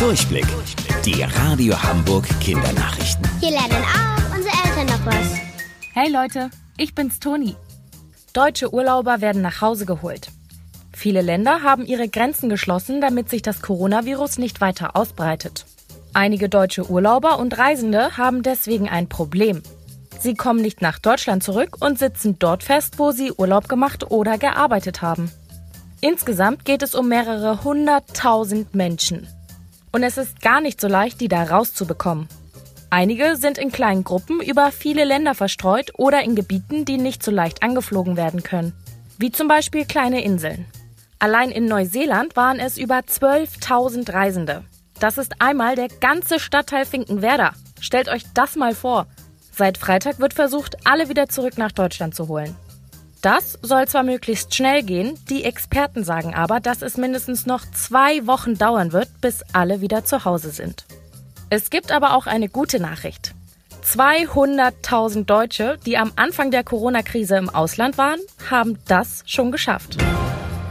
Durchblick. Die Radio Hamburg Kindernachrichten. Hier lernen auch unsere Eltern noch was. Hey Leute, ich bin's Toni. Deutsche Urlauber werden nach Hause geholt. Viele Länder haben ihre Grenzen geschlossen, damit sich das Coronavirus nicht weiter ausbreitet. Einige deutsche Urlauber und Reisende haben deswegen ein Problem. Sie kommen nicht nach Deutschland zurück und sitzen dort fest, wo sie Urlaub gemacht oder gearbeitet haben. Insgesamt geht es um mehrere hunderttausend Menschen. Und es ist gar nicht so leicht, die da rauszubekommen. Einige sind in kleinen Gruppen über viele Länder verstreut oder in Gebieten, die nicht so leicht angeflogen werden können. Wie zum Beispiel kleine Inseln. Allein in Neuseeland waren es über 12.000 Reisende. Das ist einmal der ganze Stadtteil Finkenwerder. Stellt euch das mal vor. Seit Freitag wird versucht, alle wieder zurück nach Deutschland zu holen. Das soll zwar möglichst schnell gehen, die Experten sagen aber, dass es mindestens noch zwei Wochen dauern wird, bis alle wieder zu Hause sind. Es gibt aber auch eine gute Nachricht. 200.000 Deutsche, die am Anfang der Corona-Krise im Ausland waren, haben das schon geschafft.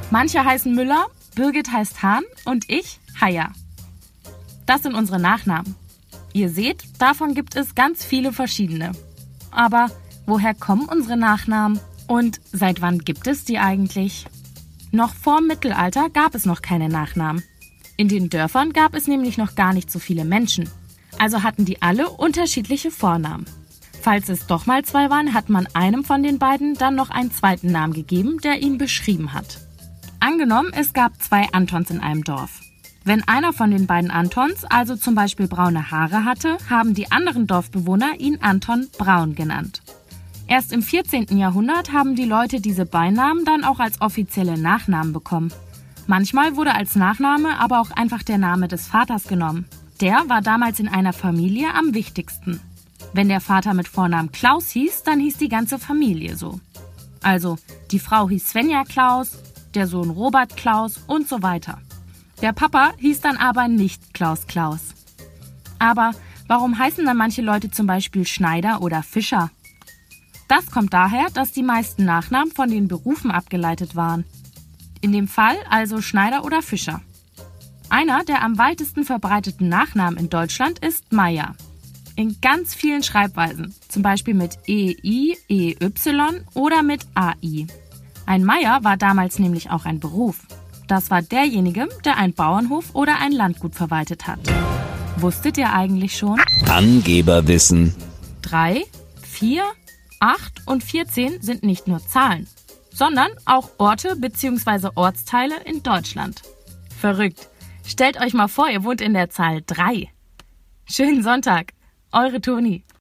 Manche heißen Müller, Birgit heißt Hahn und ich Haya. Das sind unsere Nachnamen. Ihr seht, davon gibt es ganz viele verschiedene. Aber woher kommen unsere Nachnamen? Und seit wann gibt es die eigentlich? Noch vor Mittelalter gab es noch keine Nachnamen. In den Dörfern gab es nämlich noch gar nicht so viele Menschen. Also hatten die alle unterschiedliche Vornamen. Falls es doch mal zwei waren, hat man einem von den beiden dann noch einen zweiten Namen gegeben, der ihn beschrieben hat. Angenommen, es gab zwei Antons in einem Dorf. Wenn einer von den beiden Antons also zum Beispiel braune Haare hatte, haben die anderen Dorfbewohner ihn Anton Braun genannt. Erst im 14. Jahrhundert haben die Leute diese Beinamen dann auch als offizielle Nachnamen bekommen. Manchmal wurde als Nachname aber auch einfach der Name des Vaters genommen. Der war damals in einer Familie am wichtigsten. Wenn der Vater mit Vornamen Klaus hieß, dann hieß die ganze Familie so. Also, die Frau hieß Svenja Klaus, der Sohn Robert Klaus und so weiter. Der Papa hieß dann aber nicht Klaus Klaus. Aber warum heißen dann manche Leute zum Beispiel Schneider oder Fischer? Das kommt daher, dass die meisten Nachnamen von den Berufen abgeleitet waren. In dem Fall also Schneider oder Fischer. Einer der am weitesten verbreiteten Nachnamen in Deutschland ist Meier. In ganz vielen Schreibweisen, zum Beispiel mit EI, EY oder mit AI. Ein Meier war damals nämlich auch ein Beruf. Das war derjenige, der einen Bauernhof oder ein Landgut verwaltet hat. Wusstet ihr eigentlich schon? Angeberwissen. 3, 4, 8 und 14 sind nicht nur Zahlen, sondern auch Orte bzw. Ortsteile in Deutschland. Verrückt. Stellt euch mal vor, ihr wohnt in der Zahl 3. Schönen Sonntag. Eure Toni.